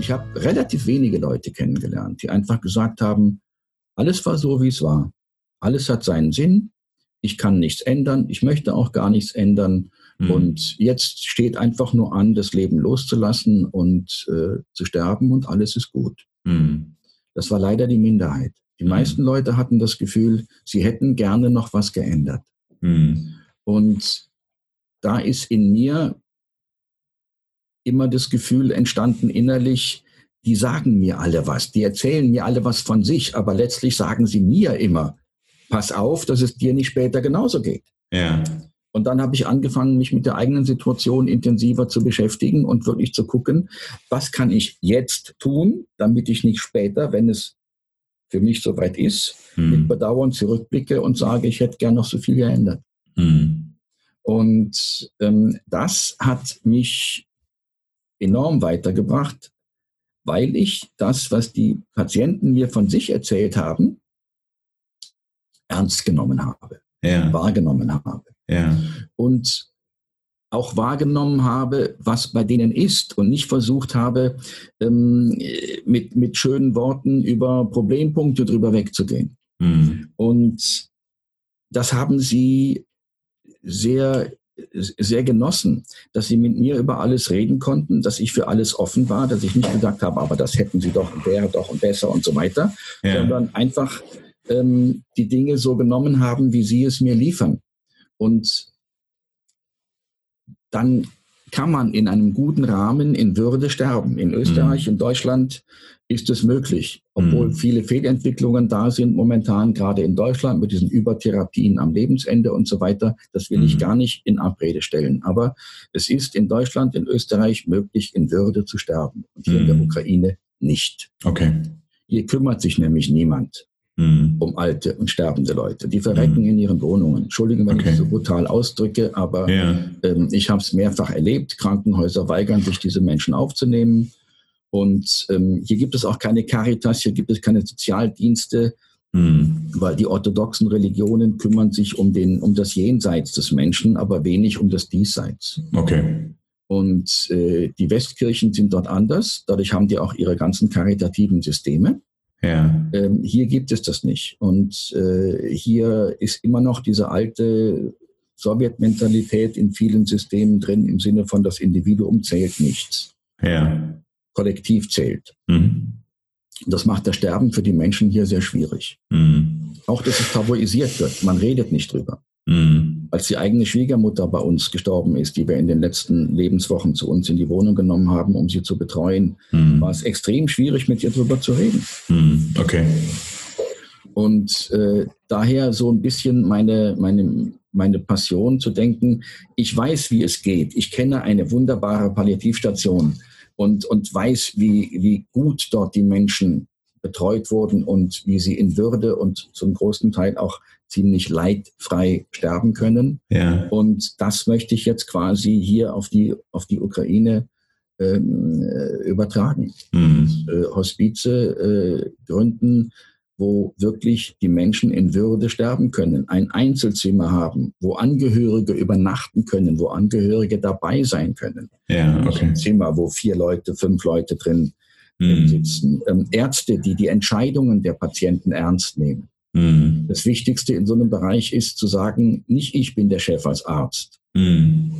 ich habe relativ wenige Leute kennengelernt, die einfach gesagt haben, alles war so, wie es war. Alles hat seinen Sinn. Ich kann nichts ändern. Ich möchte auch gar nichts ändern. Mhm. Und jetzt steht einfach nur an, das Leben loszulassen und äh, zu sterben und alles ist gut. Mhm. Das war leider die Minderheit. Die mhm. meisten Leute hatten das Gefühl, sie hätten gerne noch was geändert. Mhm. Und da ist in mir immer das Gefühl entstanden innerlich, die sagen mir alle was, die erzählen mir alle was von sich, aber letztlich sagen sie mir immer, pass auf, dass es dir nicht später genauso geht. Ja. Und dann habe ich angefangen, mich mit der eigenen Situation intensiver zu beschäftigen und wirklich zu gucken, was kann ich jetzt tun, damit ich nicht später, wenn es für mich soweit ist, hm. mit Bedauern zurückblicke und sage, ich hätte gern noch so viel geändert. Hm. Und ähm, das hat mich enorm weitergebracht, weil ich das, was die Patienten mir von sich erzählt haben, ernst genommen habe, ja. wahrgenommen habe. Ja. Und auch wahrgenommen habe, was bei denen ist und nicht versucht habe, ähm, mit, mit schönen Worten über Problempunkte drüber wegzugehen. Mhm. Und das haben sie sehr sehr genossen, dass sie mit mir über alles reden konnten, dass ich für alles offen war, dass ich nicht gesagt habe, aber das hätten sie doch und wäre doch und besser und so weiter, ja. sondern einfach ähm, die Dinge so genommen haben, wie sie es mir liefern. Und dann kann man in einem guten Rahmen in Würde sterben. In Österreich, mhm. in Deutschland ist es möglich, obwohl mhm. viele Fehlentwicklungen da sind momentan, gerade in Deutschland mit diesen Übertherapien am Lebensende und so weiter. Das will mhm. ich gar nicht in Abrede stellen. Aber es ist in Deutschland, in Österreich möglich, in Würde zu sterben. Und hier in der mhm. Ukraine nicht. Okay. Hier kümmert sich nämlich niemand mhm. um alte und sterbende Leute. Die verrecken mhm. in ihren Wohnungen. Entschuldigen, wenn okay. ich so brutal ausdrücke, aber ja. ähm, ich habe es mehrfach erlebt. Krankenhäuser weigern sich, diese Menschen aufzunehmen. Und ähm, hier gibt es auch keine Caritas, hier gibt es keine Sozialdienste, mhm. weil die orthodoxen Religionen kümmern sich um, den, um das Jenseits des Menschen, aber wenig um das Diesseits. Okay. Und äh, die Westkirchen sind dort anders. Dadurch haben die auch ihre ganzen karitativen Systeme. Ja. Ähm, hier gibt es das nicht. Und äh, hier ist immer noch diese alte Sowjetmentalität in vielen Systemen drin, im Sinne von das Individuum zählt nichts. Ja kollektiv zählt. Mhm. Das macht das Sterben für die Menschen hier sehr schwierig. Mhm. Auch, dass es tabuisiert wird. Man redet nicht drüber. Mhm. Als die eigene Schwiegermutter bei uns gestorben ist, die wir in den letzten Lebenswochen zu uns in die Wohnung genommen haben, um sie zu betreuen, mhm. war es extrem schwierig, mit ihr drüber zu reden. Mhm. Okay. Und äh, daher so ein bisschen meine, meine, meine Passion zu denken, ich weiß, wie es geht. Ich kenne eine wunderbare Palliativstation und, und weiß, wie, wie gut dort die Menschen betreut wurden und wie sie in Würde und zum großen Teil auch ziemlich leidfrei sterben können. Ja. Und das möchte ich jetzt quasi hier auf die, auf die Ukraine ähm, äh, übertragen. Mhm. Hospize äh, gründen, wo wirklich die Menschen in Würde sterben können, ein Einzelzimmer haben, wo Angehörige übernachten können, wo Angehörige dabei sein können. Ja, okay. Ein Zimmer, wo vier Leute, fünf Leute drin, mhm. sitzen. Ähm, Ärzte, die die Entscheidungen der Patienten ernst nehmen. Mhm. Das Wichtigste in so einem Bereich ist zu sagen, nicht ich bin der Chef als Arzt. Mhm.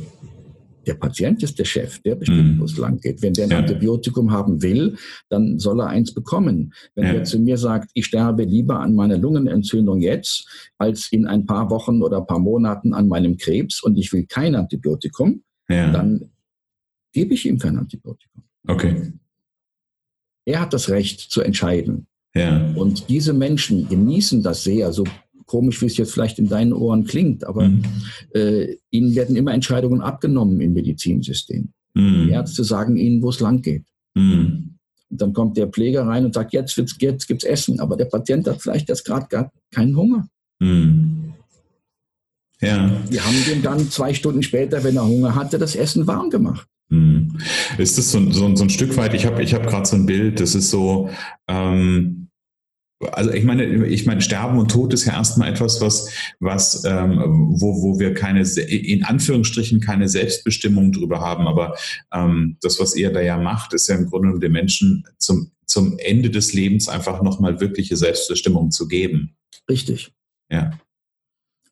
Der Patient ist der Chef, der bestimmt, mhm. wo es lang geht. Wenn der ein ja. Antibiotikum haben will, dann soll er eins bekommen. Wenn ja. er zu mir sagt, ich sterbe lieber an meiner Lungenentzündung jetzt, als in ein paar Wochen oder ein paar Monaten an meinem Krebs und ich will kein Antibiotikum, ja. dann gebe ich ihm kein Antibiotikum. Okay. Er hat das Recht zu entscheiden. Ja. Und diese Menschen genießen das sehr, so komisch, wie es jetzt vielleicht in deinen Ohren klingt, aber mhm. äh, ihnen werden immer Entscheidungen abgenommen im Medizinsystem. Mhm. Die Ärzte sagen ihnen, wo es lang geht. Mhm. Und dann kommt der Pfleger rein und sagt, jetzt, wird's, jetzt gibt's Essen, aber der Patient hat vielleicht jetzt gerade gar keinen Hunger. Mhm. Ja. Die haben dem dann zwei Stunden später, wenn er Hunger hatte, das Essen warm gemacht. Mhm. Ist das so, so, so ein Stück weit, ich habe ich hab gerade so ein Bild, das ist so, ähm, also ich meine, ich meine, Sterben und Tod ist ja erstmal etwas, was, was, ähm, wo, wo wir keine, in Anführungsstrichen keine Selbstbestimmung drüber haben. Aber ähm, das, was ihr da ja macht, ist ja im Grunde den Menschen zum, zum Ende des Lebens einfach nochmal wirkliche Selbstbestimmung zu geben. Richtig. Ja.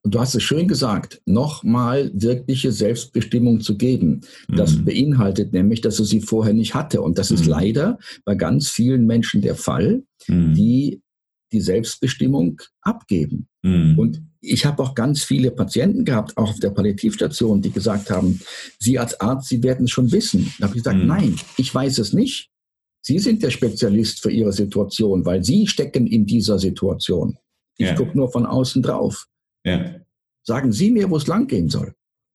Und du hast es schön gesagt, nochmal wirkliche Selbstbestimmung zu geben. Das mhm. beinhaltet nämlich, dass er sie vorher nicht hatte. Und das ist mhm. leider bei ganz vielen Menschen der Fall, mhm. die die Selbstbestimmung abgeben. Mhm. Und ich habe auch ganz viele Patienten gehabt, auch auf der Palliativstation, die gesagt haben, Sie als Arzt, Sie werden es schon wissen. Da habe ich gesagt, mhm. nein, ich weiß es nicht. Sie sind der Spezialist für Ihre Situation, weil Sie stecken in dieser Situation. Ich ja. gucke nur von außen drauf. Ja. Sagen Sie mir, wo es langgehen soll.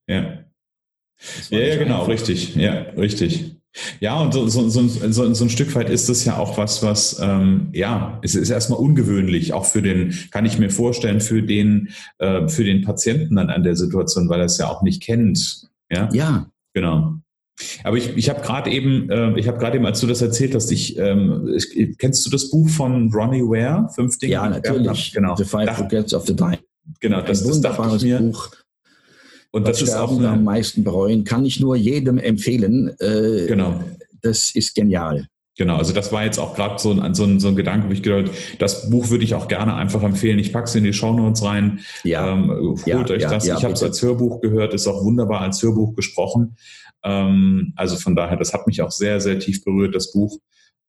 Ja. Ja, ja, genau, richtig. Ja, richtig. Ja, und so, so, so, so, ein Stück weit ist das ja auch was, was, ähm, ja, es ist erstmal ungewöhnlich, auch für den, kann ich mir vorstellen, für den, äh, für den Patienten dann an der Situation, weil er es ja auch nicht kennt. Ja. Ja. Genau. Aber ich, ich habe gerade eben, äh, ich habe gerade eben, als du das erzählt hast, ich, ähm, ich, kennst du das Buch von Ronnie Ware, Fünf Dinge? Ja, natürlich. Genau. The Five Forgets of the Dying. Genau, das, das dachte ich mir. Buch. Und das ist auch eine, am meisten bereuen, kann ich nur jedem empfehlen. Äh, genau. Das ist genial. Genau, also das war jetzt auch gerade so ein, so, ein, so ein Gedanke, wo ich gedacht das Buch würde ich auch gerne einfach empfehlen. Ich packe es in die Shownotes rein. Ja. Ähm, holt ja, euch ja, das. Ja, ich habe es als Hörbuch gehört, ist auch wunderbar als Hörbuch gesprochen. Ähm, also von daher, das hat mich auch sehr, sehr tief berührt, das Buch.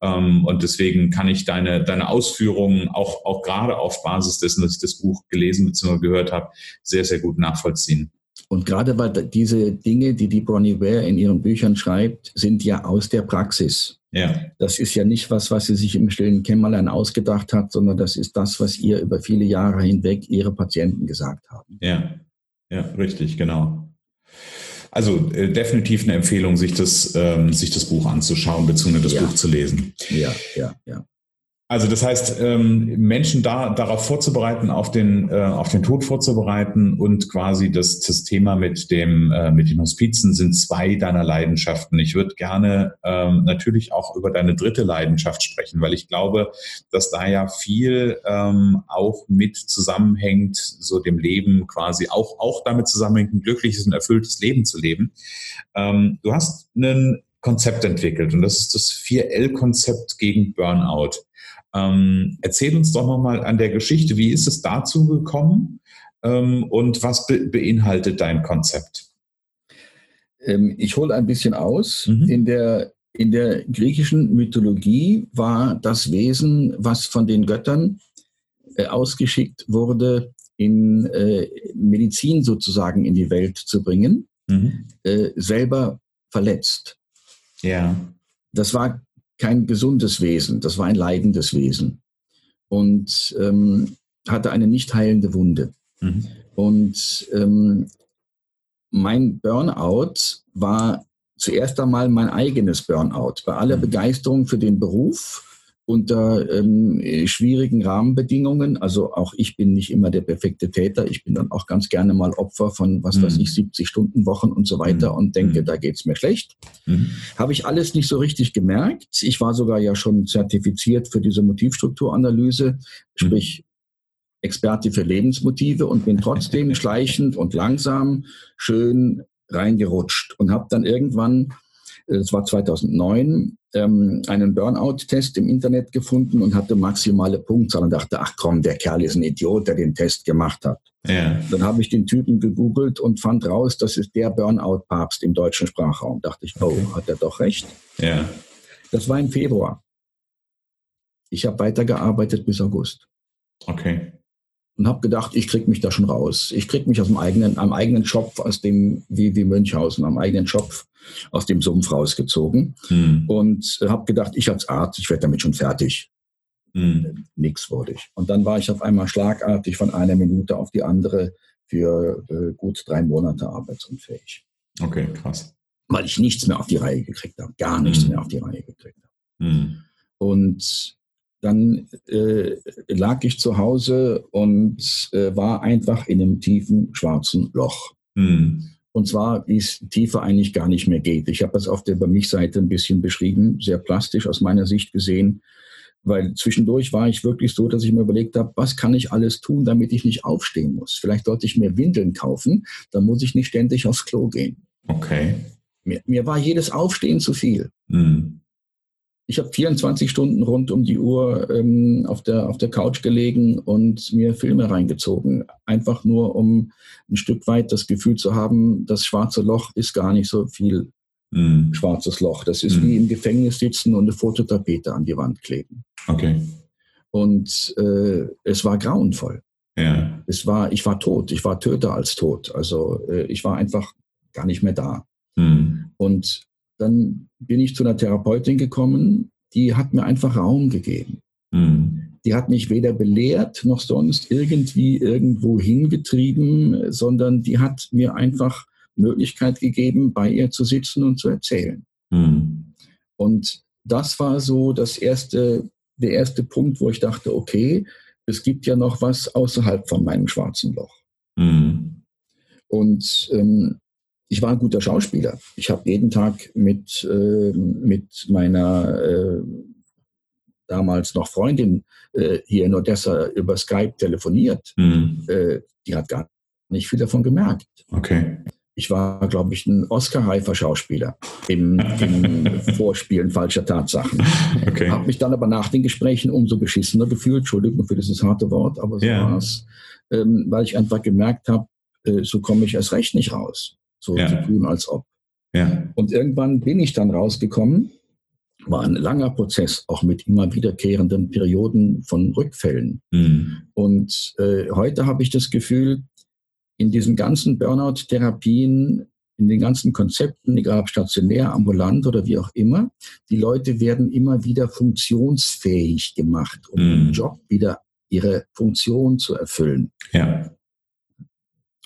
Ähm, und deswegen kann ich deine, deine Ausführungen auch, auch gerade auf Basis dessen, dass ich das Buch gelesen bzw. gehört habe, sehr, sehr gut nachvollziehen. Und gerade weil diese Dinge, die die Bronnie Ware in ihren Büchern schreibt, sind ja aus der Praxis. Ja. Das ist ja nicht was, was sie sich im stillen Kämmerlein ausgedacht hat, sondern das ist das, was ihr über viele Jahre hinweg ihre Patienten gesagt haben. Ja, ja, richtig, genau. Also äh, definitiv eine Empfehlung, sich das, ähm, sich das Buch anzuschauen, beziehungsweise das ja. Buch zu lesen. Ja, ja, ja. Also das heißt, ähm, Menschen da darauf vorzubereiten, auf den äh, auf den Tod vorzubereiten und quasi das, das Thema mit dem äh, mit den Hospizen sind zwei deiner Leidenschaften. Ich würde gerne ähm, natürlich auch über deine dritte Leidenschaft sprechen, weil ich glaube, dass da ja viel ähm, auch mit zusammenhängt, so dem Leben quasi auch auch damit zusammenhängt, ein glückliches und erfülltes Leben zu leben. Ähm, du hast ein Konzept entwickelt und das ist das 4L-Konzept gegen Burnout. Ähm, erzähl uns doch nochmal an der Geschichte, wie ist es dazu gekommen ähm, und was be beinhaltet dein Konzept? Ähm, ich hole ein bisschen aus. Mhm. In, der, in der griechischen Mythologie war das Wesen, was von den Göttern äh, ausgeschickt wurde, in äh, Medizin sozusagen in die Welt zu bringen, mhm. äh, selber verletzt. Ja. Das war kein gesundes Wesen, das war ein leidendes Wesen und ähm, hatte eine nicht heilende Wunde. Mhm. Und ähm, mein Burnout war zuerst einmal mein eigenes Burnout. Bei aller mhm. Begeisterung für den Beruf unter ähm, schwierigen Rahmenbedingungen. Also auch ich bin nicht immer der perfekte Täter. Ich bin dann auch ganz gerne mal Opfer von, was mhm. weiß ich, 70 Stunden Wochen und so weiter mhm. und denke, mhm. da geht's mir schlecht. Mhm. Habe ich alles nicht so richtig gemerkt. Ich war sogar ja schon zertifiziert für diese Motivstrukturanalyse, sprich Experte für Lebensmotive und bin trotzdem schleichend und langsam schön reingerutscht und habe dann irgendwann es war 2009, ähm, einen Burnout-Test im Internet gefunden und hatte maximale Punktzahl und dachte, ach komm, der Kerl ist ein Idiot, der den Test gemacht hat. Ja. Dann habe ich den Typen gegoogelt und fand raus, das ist der Burnout-Papst im deutschen Sprachraum. Dachte ich, oh, okay. hat er doch recht. Ja. Das war im Februar. Ich habe weitergearbeitet bis August. Okay und habe gedacht, ich krieg mich da schon raus. Ich krieg mich aus dem eigenen, am eigenen Schopf, aus dem, wie, wie Münchhausen, am eigenen Schopf aus dem Sumpf rausgezogen hm. und habe gedacht, ich als Arzt, ich werde damit schon fertig. Hm. Nix wurde ich. Und dann war ich auf einmal schlagartig von einer Minute auf die andere für äh, gut drei Monate arbeitsunfähig. Okay, krass. Weil ich nichts mehr auf die Reihe gekriegt habe, gar nichts hm. mehr auf die Reihe gekriegt habe. Hm. Und dann äh, lag ich zu Hause und äh, war einfach in einem tiefen schwarzen Loch. Mhm. Und zwar, wie es tiefer eigentlich gar nicht mehr geht. Ich habe das auf der Bei mich-Seite ein bisschen beschrieben, sehr plastisch aus meiner Sicht gesehen. Weil zwischendurch war ich wirklich so, dass ich mir überlegt habe, was kann ich alles tun, damit ich nicht aufstehen muss? Vielleicht sollte ich mir Windeln kaufen, dann muss ich nicht ständig aufs Klo gehen. Okay. Mir, mir war jedes Aufstehen zu viel. Mhm. Ich habe 24 Stunden rund um die Uhr ähm, auf, der, auf der Couch gelegen und mir Filme reingezogen. Einfach nur, um ein Stück weit das Gefühl zu haben, das schwarze Loch ist gar nicht so viel mm. schwarzes Loch. Das ist mm. wie im Gefängnis sitzen und eine Fototapete an die Wand kleben. Okay. Und äh, es war grauenvoll. Ja. Es war, ich war tot. Ich war töter als tot. Also äh, ich war einfach gar nicht mehr da. Mm. Und dann bin ich zu einer Therapeutin gekommen, die hat mir einfach Raum gegeben. Mhm. Die hat mich weder belehrt noch sonst irgendwie irgendwo hingetrieben, sondern die hat mir einfach Möglichkeit gegeben, bei ihr zu sitzen und zu erzählen. Mhm. Und das war so das erste, der erste Punkt, wo ich dachte, okay, es gibt ja noch was außerhalb von meinem schwarzen Loch. Mhm. Und ähm, ich war ein guter Schauspieler. Ich habe jeden Tag mit, äh, mit meiner äh, damals noch Freundin äh, hier in Odessa über Skype telefoniert. Mhm. Äh, die hat gar nicht viel davon gemerkt. Okay. Ich war, glaube ich, ein Oscar-reifer Schauspieler im, im Vorspielen falscher Tatsachen. Okay. Habe mich dann aber nach den Gesprächen umso beschissener gefühlt. Entschuldigung für dieses harte Wort, aber so ja. war es. Ähm, weil ich einfach gemerkt habe, äh, so komme ich erst recht nicht raus so ja. zu tun, als ob. Ja. Und irgendwann bin ich dann rausgekommen, war ein langer Prozess, auch mit immer wiederkehrenden Perioden von Rückfällen. Mhm. Und äh, heute habe ich das Gefühl, in diesen ganzen Burnout-Therapien, in den ganzen Konzepten, egal ob stationär, ambulant oder wie auch immer, die Leute werden immer wieder funktionsfähig gemacht, um Mhm. im Job wieder ihre Funktion zu erfüllen. Ja.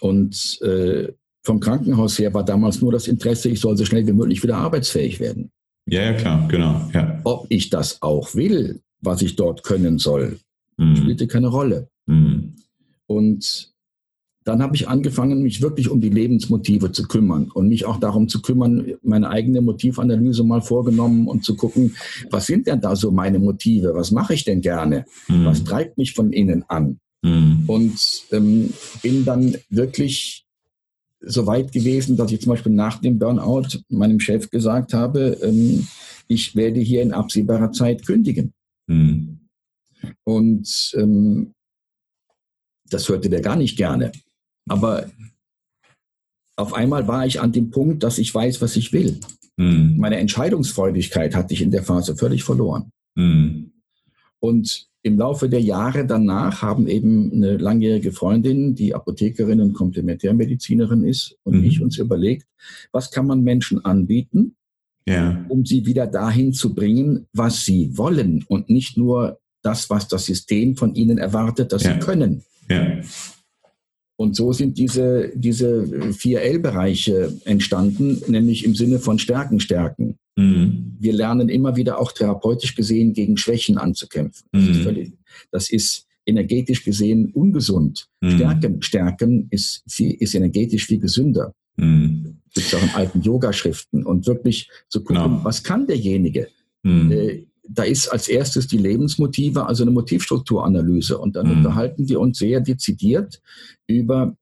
Und äh, vom Krankenhaus her war damals nur das Interesse, ich soll so schnell wie möglich wieder arbeitsfähig werden. Ja, ja, klar, genau. Ja. Ob ich das auch will, was ich dort können soll, Mhm. spielte keine Rolle. Mhm. Und dann habe ich angefangen, mich wirklich um die Lebensmotive zu kümmern und mich auch darum zu kümmern, meine eigene Motivanalyse mal vorgenommen und zu gucken, was sind denn da so meine Motive? Was mache ich denn gerne? Mhm. Was treibt mich von innen an? Mhm. Und ähm, bin dann wirklich so weit gewesen, dass ich zum Beispiel nach dem Burnout meinem Chef gesagt habe, ähm, ich werde hier in absehbarer Zeit kündigen. Mhm. Und ähm, das hörte der gar nicht gerne. Aber auf einmal war ich an dem Punkt, dass ich weiß, was ich will. Mhm. Meine Entscheidungsfreudigkeit hatte ich in der Phase völlig verloren. Mhm. Und im Laufe der Jahre danach haben eben eine langjährige Freundin, die Apothekerin und Komplementärmedizinerin ist, und Mhm. ich uns überlegt, was kann man Menschen anbieten, Ja. um sie wieder dahin zu bringen, was sie wollen und nicht nur das, was das System von ihnen erwartet, dass Ja. sie können. Ja. Und so sind diese, diese vier L-Bereiche entstanden, nämlich im Sinne von Stärken stärken. Mhm. Wir lernen immer wieder auch therapeutisch gesehen gegen Schwächen anzukämpfen. Das, ist, Mhm. völlig, das ist energetisch gesehen ungesund. Mhm. Stärken, stärken ist, viel, ist energetisch viel gesünder. Mhm. Gibt es auch in alten Yoga-Schriften. Und wirklich zu gucken, Genau. was kann derjenige? Mhm. Äh, da ist als erstes die Lebensmotive, also eine Motivstrukturanalyse. Und dann Mhm. unterhalten wir uns sehr dezidiert über,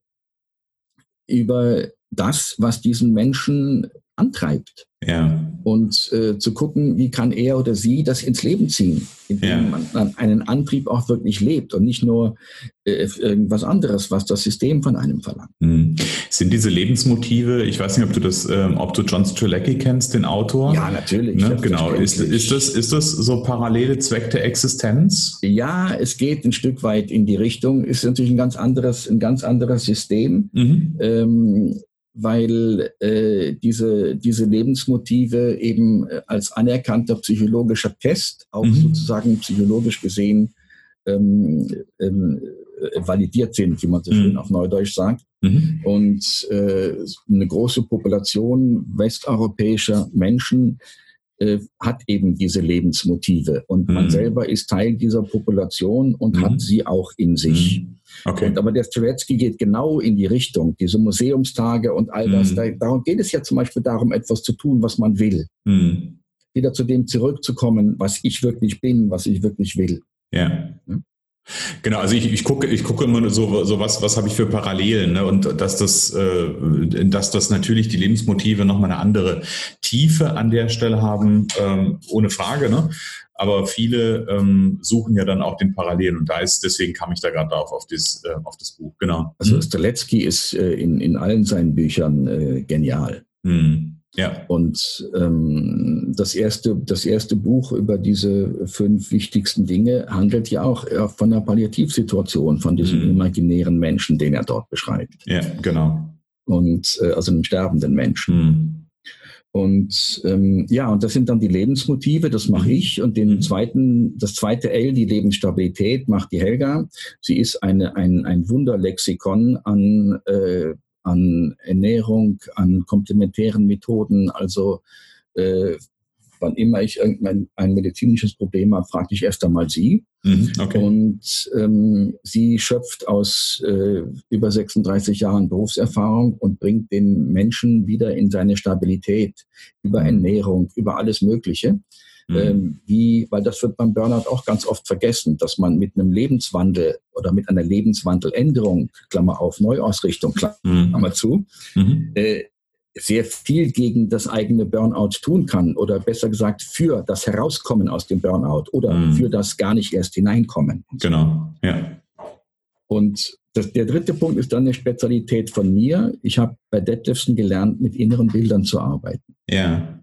über das, was diesen Menschen antreibt. Ja. Und äh, zu gucken, wie kann er oder sie das ins Leben ziehen, indem Ja. man dann einen Antrieb auch wirklich lebt und nicht nur äh, irgendwas anderes, was das System von einem verlangt. Mhm. Sind diese Lebensmotive, ich weiß nicht, ob du das, ähm, ob du John Strzelecki kennst, den Autor? Ja, natürlich. Ne? Genau. Ist, ist, das, ist das so parallele Zweck der Existenz? Ja, es geht ein Stück weit in die Richtung. Ist natürlich ein ganz anderes, ein ganz anderes System, Mhm. ähm, weil äh, diese, diese Lebensmotive eben äh, als anerkannter psychologischer Test auch Mhm. sozusagen psychologisch gesehen ähm, ähm, äh, validiert sind, wie man so Mhm. schön auf Neudeutsch sagt. Mhm. Und äh, eine große Population westeuropäischer Menschen äh, hat eben diese Lebensmotive. Und man Mhm. selber ist Teil dieser Population und Mhm. hat sie auch in sich. Okay. Und, aber der Streletsky geht genau in die Richtung, diese Museumstage und all das. Mhm. Da, darum geht es ja zum Beispiel darum, etwas zu tun, was man will. Mhm. wieder zu dem zurückzukommen, was ich wirklich bin, was ich wirklich will. Ja. ja? Genau, also ich, ich gucke, ich gucke immer so, so was, was habe ich für Parallelen, ne? Und dass das, äh, dass das natürlich die Lebensmotive nochmal eine andere Tiefe an der Stelle haben, ähm, ohne Frage, ne? Aber viele ähm, suchen ja dann auch den Parallelen und da ist, deswegen kam ich da gerade auf, auf das, äh, auf das Buch, genau. Also. Streletsky ist äh, in, in allen seinen Büchern äh, genial. Mhm. Ja. Und ähm, das, erste, das erste Buch über diese fünf wichtigsten Dinge handelt ja auch äh, von der Palliativsituation, von diesem mhm. imaginären Menschen, den er dort beschreibt. Ja, genau. Und äh, also einem sterbenden Menschen. Mhm. Und ähm, ja, und das sind dann die Lebensmotive, das mache mhm. ich. Und den mhm. zweiten, das zweite L, die Lebensstabilität, macht die Helga. Sie ist eine, ein, ein Wunderlexikon an äh, an Ernährung, an komplementären Methoden. Also äh, wann immer ich irgendein ein medizinisches Problem habe, frage ich erst einmal sie. Mhm, okay. Und ähm, sie schöpft aus äh, über 36 Jahren Berufserfahrung und bringt den Menschen wieder in seine Stabilität über mhm. Ernährung, über alles Mögliche. Mhm. Ähm, wie, weil das wird beim Burnout auch ganz oft vergessen, dass man mit einem Lebenswandel oder mit einer Lebenswandeländerung, Klammer auf, Neuausrichtung. Klammer mhm. zu, mhm. Äh, sehr viel gegen das eigene Burnout tun kann oder besser gesagt für das Herauskommen aus dem Burnout oder mhm. für das gar nicht erst hineinkommen. Genau, ja. Und das, der dritte Punkt ist dann eine Spezialität von mir. Ich habe bei Detlefsen gelernt, mit inneren Bildern zu arbeiten. Ja.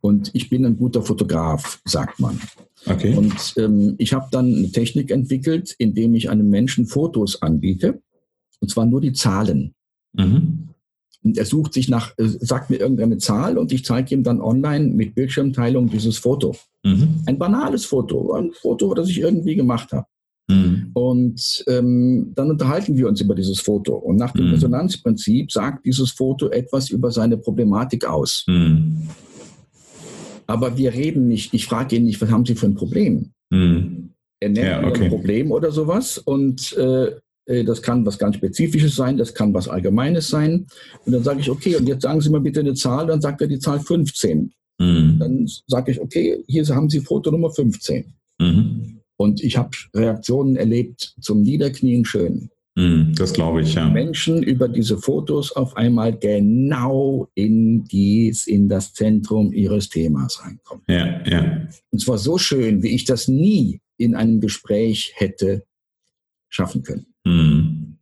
Und ich bin ein guter Fotograf, sagt man. Okay. Und ähm, ich habe dann eine Technik entwickelt, indem ich einem Menschen Fotos anbiete, und zwar nur die Zahlen. Mhm. Und er sucht sich nach, äh, sagt mir irgendeine Zahl und ich zeige ihm dann online mit Bildschirmteilung dieses Foto. Mhm. Ein banales Foto, ein Foto, das ich irgendwie gemacht habe. Mhm. Und ähm, dann unterhalten wir uns über dieses Foto. Und nach dem mhm. Resonanzprinzip sagt dieses Foto etwas über seine Problematik aus. Mhm. Aber wir reden nicht, ich frage ihn nicht, was haben Sie für ein Problem? Mhm. Er nennt ja, okay. ein Problem oder sowas und äh, äh, das kann was ganz Spezifisches sein, das kann was Allgemeines sein. Und dann sage ich, okay, und jetzt sagen Sie mal bitte eine Zahl, dann sagt er die Zahl 15. Mhm. Dann sage ich, okay, hier haben Sie Foto Nummer 15. Mhm. Und ich habe Reaktionen erlebt zum Niederknien schön. Hm, das glaube ich, ja. Menschen über diese Fotos auf einmal genau in, dies, in das Zentrum ihres Themas reinkommen. Ja, ja. Und zwar so schön, wie ich das nie in einem Gespräch hätte schaffen können. Mhm.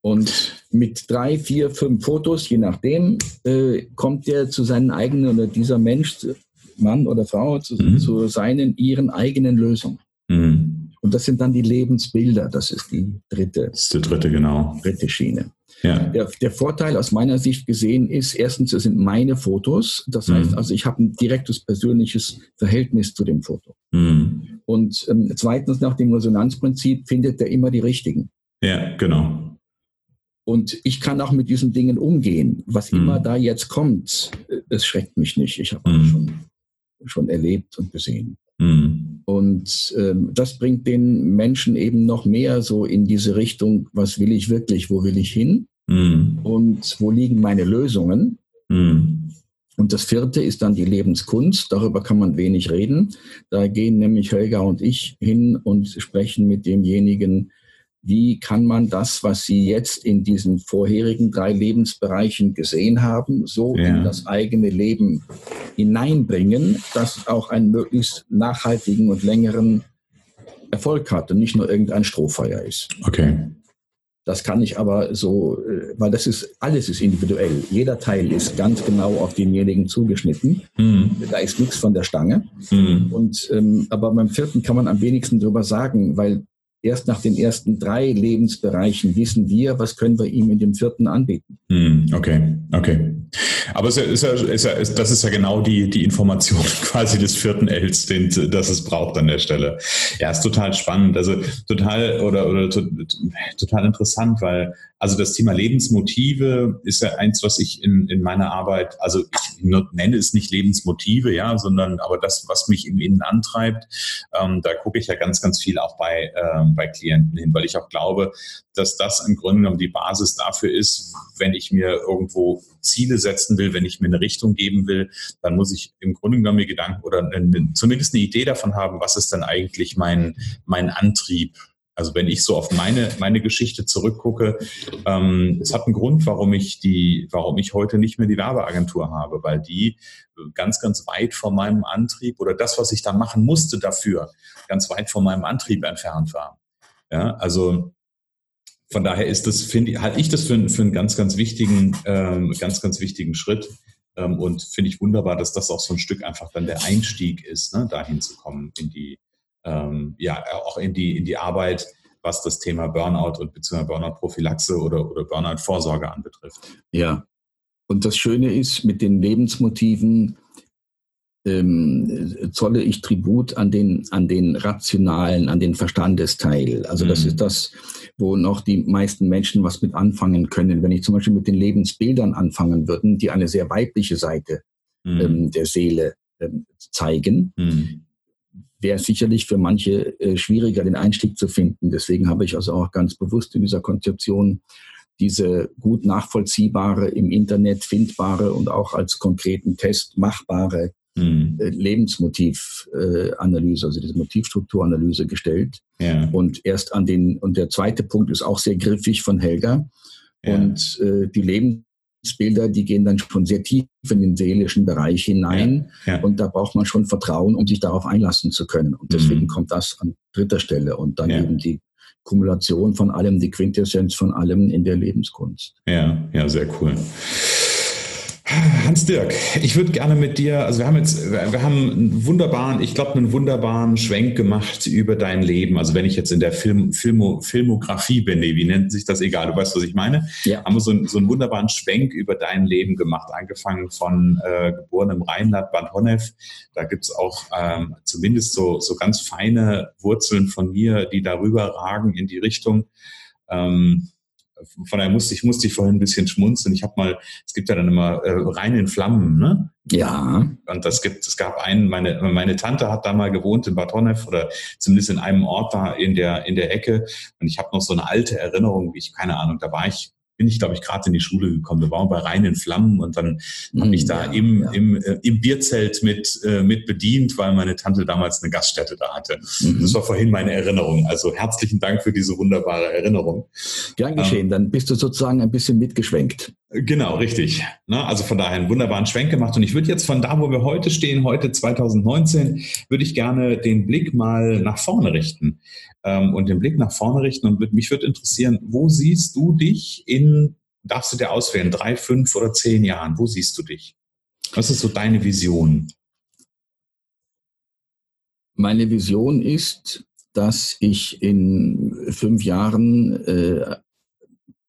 Und mit drei, vier, fünf Fotos, je nachdem, äh, kommt der zu seinen eigenen oder dieser Mensch, Mann oder Frau, zu, mhm. zu seinen, ihren eigenen Lösungen. Mhm. Und das sind dann die Lebensbilder. Das ist die dritte. Das ist die dritte, genau. Dritte Schiene. Ja. Der, der, Vorteil aus meiner Sicht gesehen ist, erstens, es sind meine Fotos. Das mhm. heißt also, ich habe ein direktes persönliches Verhältnis zu dem Foto. Mhm. Und ähm, zweitens, nach dem Resonanzprinzip findet er immer die richtigen. Ja, genau. Und ich kann auch mit diesen Dingen umgehen. Was mhm. immer da jetzt kommt, äh, es schreckt mich nicht. Ich habe mhm. schon, schon erlebt und gesehen. Mhm. Und ähm, das bringt den Menschen eben noch mehr so in diese Richtung, was will ich wirklich, wo will ich hin mhm. und wo liegen meine Lösungen. Mhm. Und das vierte ist dann die Lebenskunst. Darüber kann man wenig reden. Da gehen nämlich Helga und ich hin und sprechen mit demjenigen, wie kann man das, was Sie jetzt in diesen vorherigen drei Lebensbereichen gesehen haben, so ja. in das eigene Leben hineinbringen, dass es auch einen möglichst nachhaltigen und längeren Erfolg hat und nicht nur irgendein Strohfeuer ist. Okay. Das kann ich aber so, äh, weil das ist, alles ist individuell. Jeder Teil ist ganz genau auf denjenigen zugeschnitten. Mhm. Da ist nichts von der Stange. Mhm. Und, ähm, aber beim vierten kann man am wenigsten drüber sagen, weil erst nach den ersten drei Lebensbereichen wissen wir, was können wir ihm in dem vierten anbieten. Hm, okay, okay. Aber es ist ja, ist ja, ist, das ist ja genau die, die Information quasi des vierten Ls, den, das es braucht an der Stelle. Ja, ist total spannend. Also total oder, oder to, total interessant, weil Also das Thema Lebensmotive ist ja eins, was ich in, in meiner Arbeit, also ich nenne es nicht Lebensmotive, ja, sondern aber das, was mich im Innen antreibt, ähm, da gucke ich ja ganz, ganz viel auch bei, ähm, bei Klienten hin, weil ich auch glaube, dass das im Grunde genommen die Basis dafür ist, wenn ich mir irgendwo Ziele setzen will, wenn ich mir eine Richtung geben will, dann muss ich im Grunde genommen mir Gedanken oder eine, zumindest eine Idee davon haben, was ist denn eigentlich mein, mein Antrieb also wenn ich so auf meine, meine Geschichte zurückgucke, ähm, es hat einen Grund, warum ich die, warum ich heute nicht mehr die Werbeagentur habe, weil die ganz, ganz weit von meinem Antrieb oder das, was ich da machen musste dafür, ganz weit von meinem Antrieb entfernt war. Ja, also von daher ist das, finde ich, halte ich das für, für einen ganz, ganz wichtigen, ähm, ganz, ganz wichtigen Schritt. Ähm, und finde ich wunderbar, dass das auch so ein Stück einfach dann der Einstieg ist, ne, dahin zu kommen in die, ähm, ja auch in die, in die Arbeit, was das Thema Burnout und beziehungsweise Burnout-Prophylaxe oder, oder Burnout-Vorsorge anbetrifft. Ja, und das Schöne ist, mit den Lebensmotiven ähm, zolle ich Tribut an den, an den rationalen, an den Verstandesteil. Also das mhm. ist das, wo noch die meisten Menschen was mit anfangen können. Wenn ich zum Beispiel mit den Lebensbildern anfangen würde, die eine sehr weibliche Seite mhm. ähm, der Seele ähm, zeigen, mhm wäre sicherlich für manche äh, schwieriger, den Einstieg zu finden. Deswegen habe ich also auch ganz bewusst in dieser Konzeption diese gut nachvollziehbare, im Internet findbare und auch als konkreten Test machbare mhm. äh, Lebensmotivanalyse, äh, also diese Motivstrukturanalyse gestellt. Ja. Und erst an den, und der zweite Punkt ist auch sehr griffig von Helga. Ja. Und äh, die Lebens Bilder, die gehen dann schon sehr tief in den seelischen Bereich hinein. Ja, ja. Und da braucht man schon Vertrauen, um sich darauf einlassen zu können. Und deswegen mhm. kommt das an dritter Stelle. Und dann ja. eben die Kumulation von allem, die Quintessenz von allem in der Lebenskunst. Ja, ja, sehr cool. Hans-Dirk, ich würde gerne mit dir, also wir haben jetzt, wir haben einen wunderbaren, ich glaube, einen wunderbaren Schwenk gemacht über dein Leben. Also wenn ich jetzt in der Film, Filmo, Filmografie bin, nee, wie nennt sich das? Egal, du weißt, was ich meine. Ja. Haben wir so, so einen wunderbaren Schwenk über dein Leben gemacht, angefangen von äh, geboren im Rheinland, Bad Honnef. Da gibt's auch ähm, zumindest so, so ganz feine Wurzeln von mir, die darüber ragen in die Richtung. Ähm, von daher musste ich, musste ich vorhin ein bisschen schmunzeln. Ich habe mal, es gibt ja dann immer äh, rein in Flammen, ne? Ja. Und das gibt, es gab einen, meine, meine Tante hat da mal gewohnt in Bad Honnef oder zumindest in einem Ort da in der, in der Ecke. Und ich habe noch so eine alte Erinnerung, wie ich, keine Ahnung, da war ich bin ich, glaube ich, gerade in die Schule gekommen. Wir waren bei reinen Flammen und dann mm, habe ich da ja, im, ja. Im, äh, im Bierzelt mit, äh, mit bedient, weil meine Tante damals eine Gaststätte da hatte. Mhm. Das war vorhin meine Erinnerung. Also herzlichen Dank für diese wunderbare Erinnerung. Gern geschehen, ähm, dann bist du sozusagen ein bisschen mitgeschwenkt. Genau, richtig. Na, also von daher einen wunderbaren Schwenk gemacht. Und ich würde jetzt von da, wo wir heute stehen, heute 2019, würde ich gerne den Blick mal nach vorne richten ähm, und den Blick nach vorne richten. Und mich würde interessieren, wo siehst du dich in, darfst du dir auswählen, drei, fünf oder zehn Jahren? Wo siehst du dich? Was ist so deine Vision? Meine Vision ist, dass ich in fünf Jahren äh,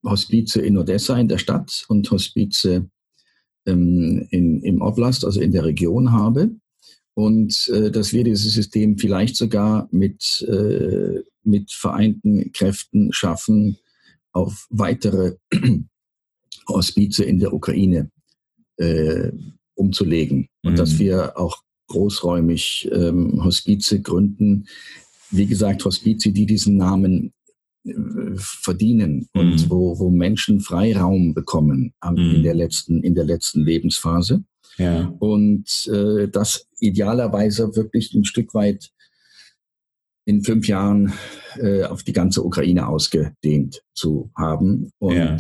Hospize in Odessa in der Stadt und Hospize ähm, in, im Oblast, also in der Region habe und äh, dass wir dieses System vielleicht sogar mit, äh, mit vereinten Kräften schaffen, auf weitere Hospize in der Ukraine äh, umzulegen. Und mhm. dass wir auch großräumig ähm, Hospize gründen. Wie gesagt, Hospize, die diesen Namen äh, verdienen mhm. und wo, wo Menschen Freiraum bekommen am, mhm. in, der letzten, in der letzten Lebensphase. Ja. Und äh, das idealerweise wirklich ein Stück weit in fünf Jahren äh, auf die ganze Ukraine ausgedehnt zu haben. Und ja. äh,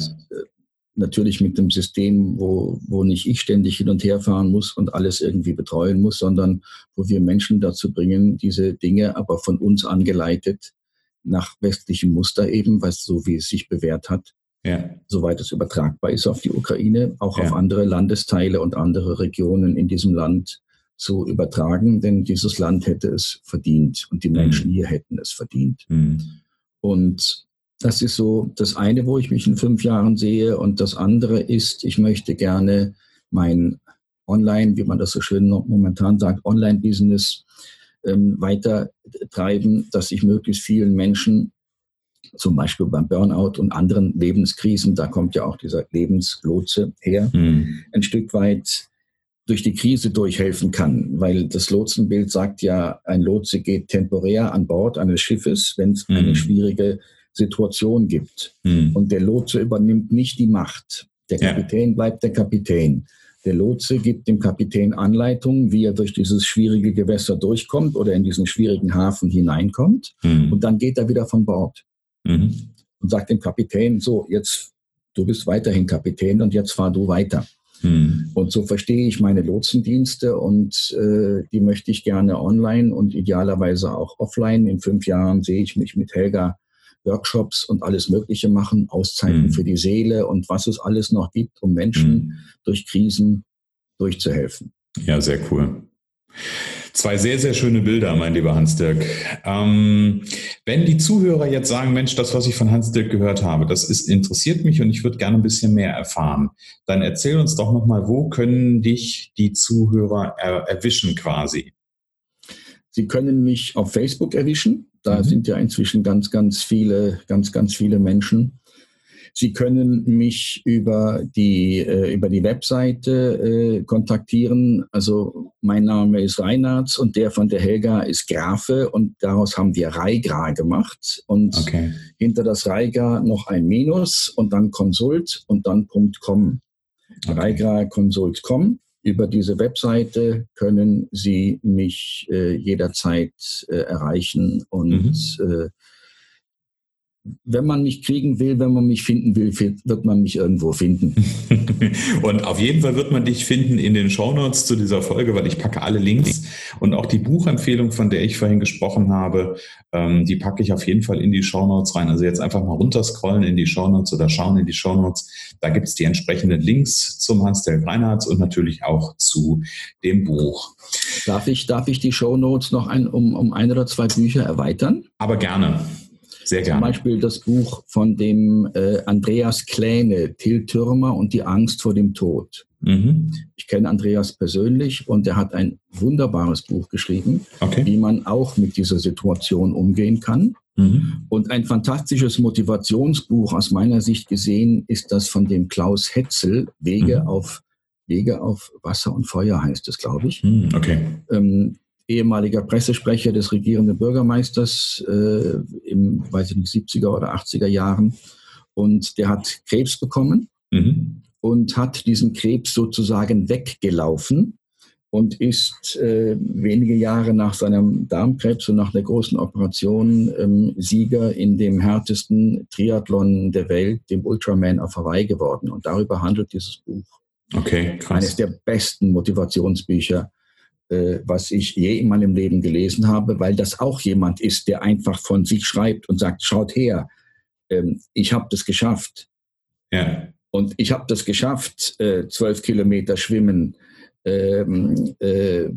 natürlich mit einem System, wo, wo nicht ich ständig hin und her fahren muss und alles irgendwie betreuen muss, sondern wo wir Menschen dazu bringen, diese Dinge aber von uns angeleitet nach westlichem Muster eben, was so wie es sich bewährt hat, ja. soweit es übertragbar ist auf die Ukraine, auch ja. auf andere Landesteile und andere Regionen in diesem Land zu übertragen, denn dieses Land hätte es verdient und die Menschen mhm. hier hätten es verdient. Mhm. Und das ist so das eine, wo ich mich in fünf Jahren sehe. Und das andere ist, ich möchte gerne mein Online, wie man das so schön momentan sagt, Online-Business ähm, weiter treiben, dass ich möglichst vielen Menschen zum Beispiel beim Burnout und anderen Lebenskrisen, da kommt ja auch dieser Lebenslotse her, mhm. ein Stück weit durch die Krise durchhelfen kann, weil das Lotsenbild sagt ja, ein Lotse geht temporär an Bord eines Schiffes, wenn es mhm. eine schwierige Situation gibt. Mhm. Und der Lotse übernimmt nicht die Macht. Der Kapitän ja. bleibt der Kapitän. Der Lotse gibt dem Kapitän Anleitungen, wie er durch dieses schwierige Gewässer durchkommt oder in diesen schwierigen Hafen hineinkommt. Mhm. Und dann geht er wieder von Bord mhm. und sagt dem Kapitän, so, jetzt, du bist weiterhin Kapitän und jetzt fahr du weiter. Mhm. Und so verstehe ich meine Lotsendienste und äh, die möchte ich gerne online und idealerweise auch offline. In fünf Jahren sehe ich mich mit Helga Workshops und alles Mögliche machen, Auszeiten mhm. für die Seele und was es alles noch gibt, um Menschen mhm. durch Krisen durchzuhelfen. Ja, sehr cool. Zwei sehr, sehr schöne Bilder, mein lieber Hans-Dirk. Ähm, wenn die Zuhörer jetzt sagen, Mensch, das, was ich von Hans-Dirk gehört habe, das ist, interessiert mich und ich würde gerne ein bisschen mehr erfahren, dann erzähl uns doch nochmal, wo können dich die Zuhörer er erwischen quasi? Sie können mich auf Facebook erwischen. Da mhm. sind ja inzwischen ganz, ganz viele, ganz, ganz viele Menschen. Sie können mich über die, äh, über die Webseite äh, kontaktieren. Also mein Name ist Reinhardt und der von der Helga ist Grafe und daraus haben wir Reigra gemacht. Und okay. hinter das Reiga noch ein Minus und dann Consult und dann .com. Okay. Reigra Consult.com. Über diese Webseite können Sie mich äh, jederzeit äh, erreichen und mhm. Wenn man mich kriegen will, wenn man mich finden will, wird man mich irgendwo finden. und auf jeden Fall wird man dich finden in den Shownotes zu dieser Folge, weil ich packe alle Links und auch die Buchempfehlung, von der ich vorhin gesprochen habe, ähm, die packe ich auf jeden Fall in die Shownotes rein. Also jetzt einfach mal runterscrollen in die Shownotes oder schauen in die Shownotes. Da gibt es die entsprechenden Links zum Hans-Dirk Reinhardt und natürlich auch zu dem Buch. Darf ich, darf ich die Shownotes noch ein, um, um ein oder zwei Bücher erweitern? Aber gerne. Sehr gerne. Zum Beispiel das Buch von dem äh, Andreas Kläne, Till Türmer und die Angst vor dem Tod. Mhm. Ich kenne Andreas persönlich und er hat ein wunderbares Buch geschrieben, okay. wie man auch mit dieser Situation umgehen kann. Mhm. Und ein fantastisches Motivationsbuch aus meiner Sicht gesehen ist das von dem Klaus Hetzel, Wege mhm. auf Wege auf Wasser und Feuer heißt es, glaube ich. Mhm, okay. Ähm, ehemaliger Pressesprecher des regierenden Bürgermeisters äh, im, weiß ich nicht, 70er oder 80er Jahren. Und der hat Krebs bekommen mhm. und hat diesen Krebs sozusagen weggelaufen und ist äh, wenige Jahre nach seinem Darmkrebs und nach der großen Operation ähm, Sieger in dem härtesten Triathlon der Welt, dem Ultraman auf Hawaii geworden. Und darüber handelt dieses Buch. Okay, krass. Eines der besten Motivationsbücher was ich je in meinem Leben gelesen habe, weil das auch jemand ist, der einfach von sich schreibt und sagt, schaut her, ähm, ich habe das geschafft. Ja. Und ich habe das geschafft, äh, zwölf Kilometer schwimmen, ähm, äh,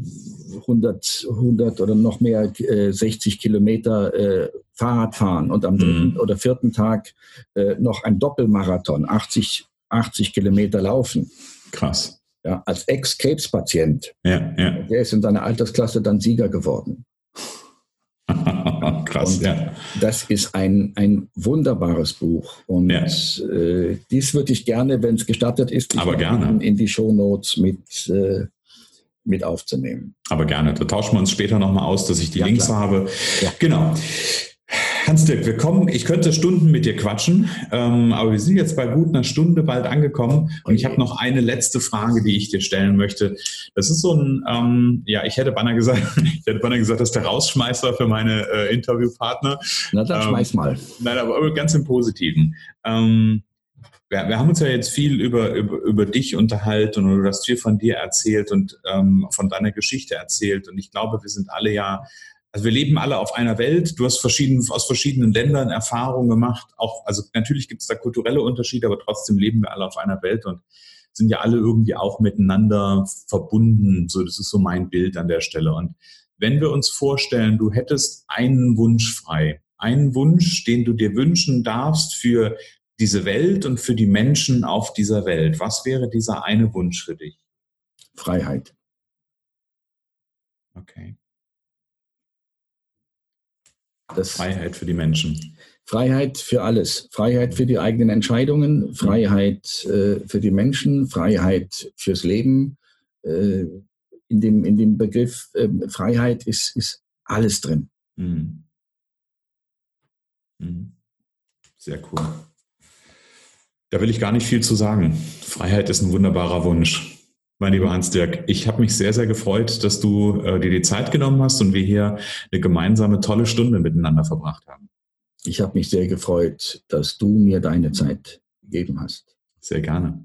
100, 100 oder noch mehr, äh, 60 Kilometer äh, Fahrrad fahren und am dritten mhm. oder vierten Tag äh, noch ein Doppelmarathon, 80, 80 Kilometer laufen. Krass ja, als Ex-Krebspatient. Ja, ja. Der ist in seiner Altersklasse dann Sieger geworden. Krass, und ja. Das ist ein, ein wunderbares Buch. Und ja. äh, dies würde ich gerne, wenn es gestattet ist, in die Shownotes mit, äh, mit aufzunehmen. Aber gerne. Da tauschen wir uns später nochmal aus, dass ich die ja, Links klar. habe. Ja. Genau. Hans-Dirk, wir kommen, ich könnte Stunden mit dir quatschen, ähm, aber wir sind jetzt bei gut einer Stunde bald angekommen und ich habe noch eine letzte Frage, die ich dir stellen möchte. Das ist so ein, ähm, ja, ich hätte beinahe gesagt, ich hätte beinahe gesagt, das ist der Rausschmeißer für meine äh, Interviewpartner. Na, dann ähm, schmeiß mal. Nein, aber ganz im Positiven. Ähm, wir, wir, haben uns ja jetzt viel über, über, über dich unterhalten und du hast viel von dir erzählt und ähm, von deiner Geschichte erzählt und ich glaube, wir sind alle ja also wir leben alle auf einer Welt. Du hast verschieden, aus verschiedenen Ländern Erfahrungen gemacht. Auch, also natürlich gibt es da kulturelle Unterschiede, aber trotzdem leben wir alle auf einer Welt und sind ja alle irgendwie auch miteinander verbunden. So, das ist so mein Bild an der Stelle. Und wenn wir uns vorstellen, du hättest einen Wunsch frei, einen Wunsch, den du dir wünschen darfst für diese Welt und für die Menschen auf dieser Welt, was wäre dieser eine Wunsch für dich? Freiheit. Okay. Das Freiheit für die Menschen. Freiheit für alles. Freiheit für die eigenen Entscheidungen, Freiheit äh, für die Menschen, Freiheit fürs Leben. Äh, in, dem, in dem Begriff äh, Freiheit ist, ist alles drin. Mhm. Mhm. Sehr cool. Da will ich gar nicht viel zu sagen. Freiheit ist ein wunderbarer Wunsch. Mein lieber Hans-Dirk, ich habe mich sehr, sehr gefreut, dass du äh, dir die Zeit genommen hast und wir hier eine gemeinsame tolle Stunde miteinander verbracht haben. Ich habe mich sehr gefreut, dass du mir deine Zeit gegeben hast. Sehr gerne.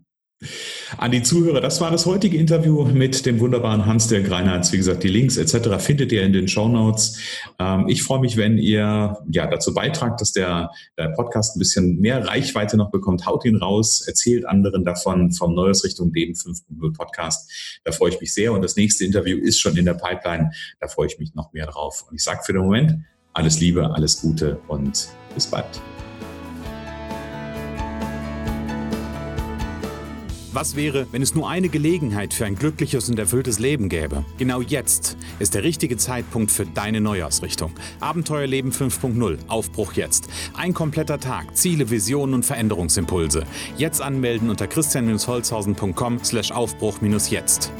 An die Zuhörer, das war das heutige Interview mit dem wunderbaren Hans-Dirk Reinhardt. Wie gesagt, die Links etc. findet ihr in den Show Notes. Ähm, ich freue mich, wenn ihr ja, dazu beitragt, dass der, der Podcast ein bisschen mehr Reichweite noch bekommt. Haut ihn raus, erzählt anderen davon vom Neues Richtung Leben 5.0 Podcast. Da freue ich mich sehr. Und das nächste Interview ist schon in der Pipeline. Da freue ich mich noch mehr drauf. Und ich sage für den Moment alles Liebe, alles Gute und bis bald. Was wäre, wenn es nur eine Gelegenheit für ein glückliches und erfülltes Leben gäbe? Genau jetzt ist der richtige Zeitpunkt für deine Neujahrsrichtung. Abenteuerleben 5.0, Aufbruch jetzt. Ein kompletter Tag, Ziele, Visionen und Veränderungsimpulse. Jetzt anmelden unter christian-holzhausen.com slash Aufbruch-jetzt.